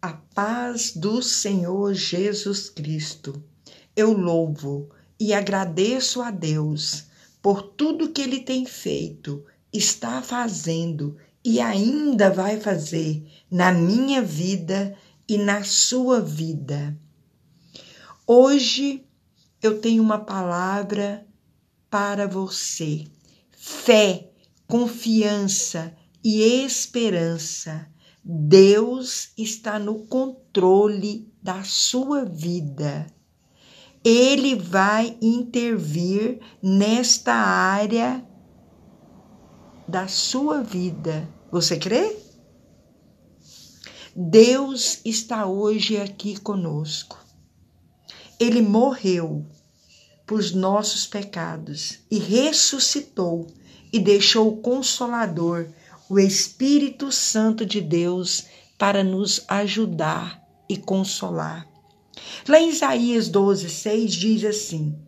A paz do Senhor Jesus Cristo. Eu louvo e agradeço a Deus por tudo que Ele tem feito, está fazendo e ainda vai fazer na minha vida e na sua vida. Hoje eu tenho uma palavra para você: fé, confiança e esperança Deus está no controle da sua vida. Ele vai intervir nesta área da sua vida. Você crê? Deus está hoje aqui conosco. Ele morreu por nossos pecados e ressuscitou e deixou o Consolador o Espírito Santo de Deus para nos ajudar e consolar. Lá em Isaías 12, 6 diz assim: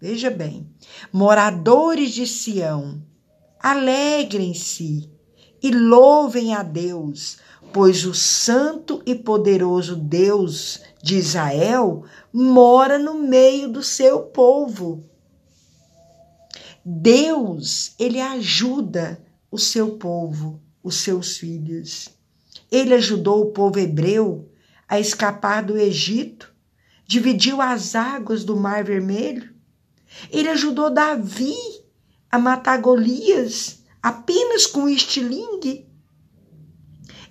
Veja bem, moradores de Sião, alegrem-se e louvem a Deus, pois o santo e poderoso Deus de Israel mora no meio do seu povo. Deus, ele ajuda o seu povo, os seus filhos. Ele ajudou o povo hebreu a escapar do Egito, dividiu as águas do Mar Vermelho. Ele ajudou Davi a matar Golias apenas com estilingue.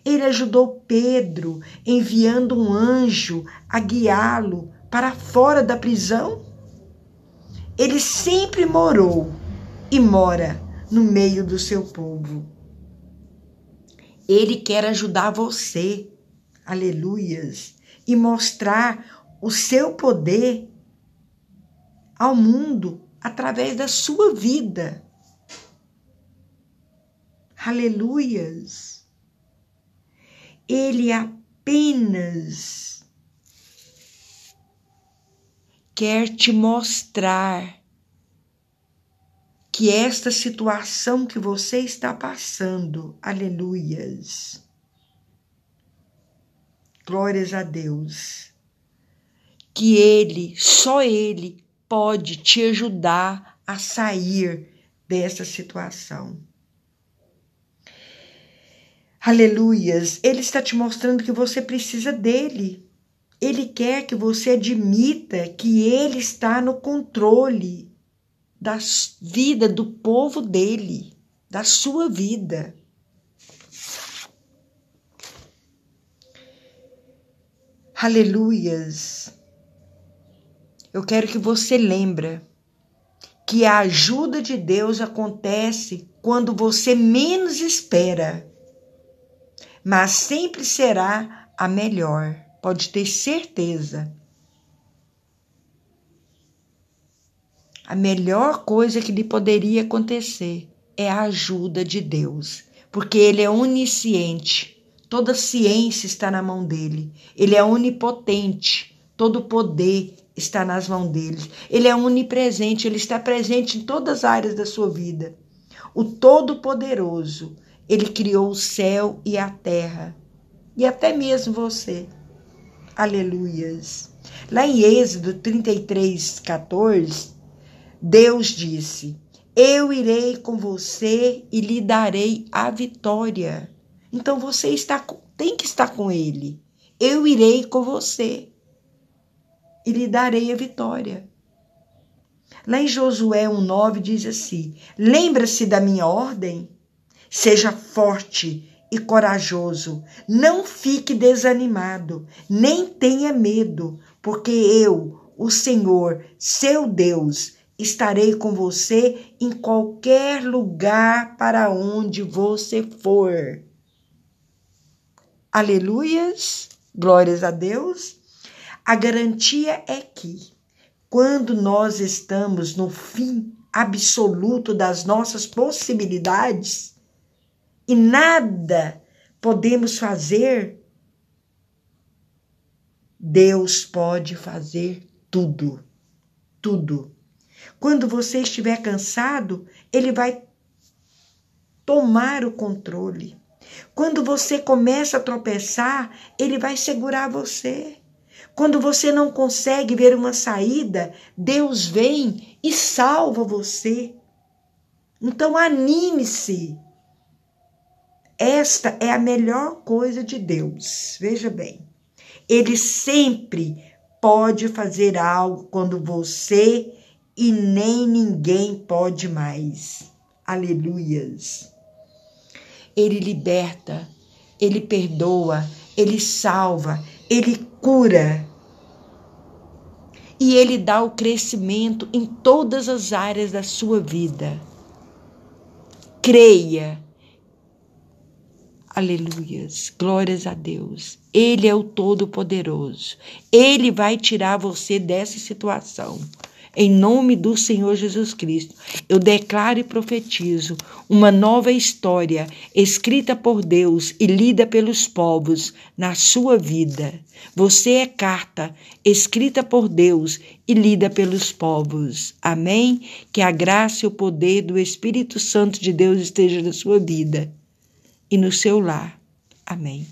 Ele ajudou Pedro enviando um anjo a guiá-lo para fora da prisão. Ele sempre morou e mora no meio do seu povo. Ele quer ajudar você, aleluias, e mostrar o seu poder ao mundo através da sua vida. Aleluias. Ele apenas quer te mostrar que esta situação que você está passando, aleluias. Glórias a Deus. Que Ele, só Ele, pode te ajudar a sair dessa situação. Aleluias. Ele está te mostrando que você precisa dele. Ele quer que você admita que ele está no controle da vida do povo dele, da sua vida. Aleluias. Eu quero que você lembre que a ajuda de Deus acontece quando você menos espera, mas sempre será a melhor, pode ter certeza. A melhor coisa que lhe poderia acontecer é a ajuda de Deus, porque Ele é onisciente, toda ciência está na mão dele, Ele é onipotente, todo poder está nas mãos dele, Ele é onipresente, Ele está presente em todas as áreas da sua vida. O Todo-Poderoso, Ele criou o céu e a terra, e até mesmo você. Aleluias. Lá em Êxodo 33, 14, Deus disse: Eu irei com você e lhe darei a vitória. Então você está tem que estar com ele. Eu irei com você e lhe darei a vitória. Lá em Josué 1,9 diz assim: Lembra-se da minha ordem? Seja forte e corajoso, não fique desanimado, nem tenha medo, porque eu, o Senhor, seu Deus, estarei com você em qualquer lugar para onde você for. Aleluias, glórias a Deus. A garantia é que, quando nós estamos no fim absoluto das nossas possibilidades e nada podemos fazer, Deus pode fazer tudo, tudo. Quando você estiver cansado, ele vai tomar o controle. Quando você começa a tropeçar, ele vai segurar você. Quando você não consegue ver uma saída, Deus vem e salva você. Então anime-se. Esta é a melhor coisa de Deus. Veja bem. Ele sempre pode fazer algo quando você e nem ninguém pode mais. Aleluias. Ele liberta, ele perdoa, ele salva, ele cura. E ele dá o crescimento em todas as áreas da sua vida. Creia. Aleluias, glórias a Deus. Ele é o Todo-Poderoso. Ele vai tirar você dessa situação. Em nome do Senhor Jesus Cristo, eu declaro e profetizo uma nova história escrita por Deus e lida pelos povos na sua vida. Você é carta escrita por Deus e lida pelos povos. Amém? Que a graça e o poder do Espírito Santo de Deus esteja na sua vida e no seu lar. Amém.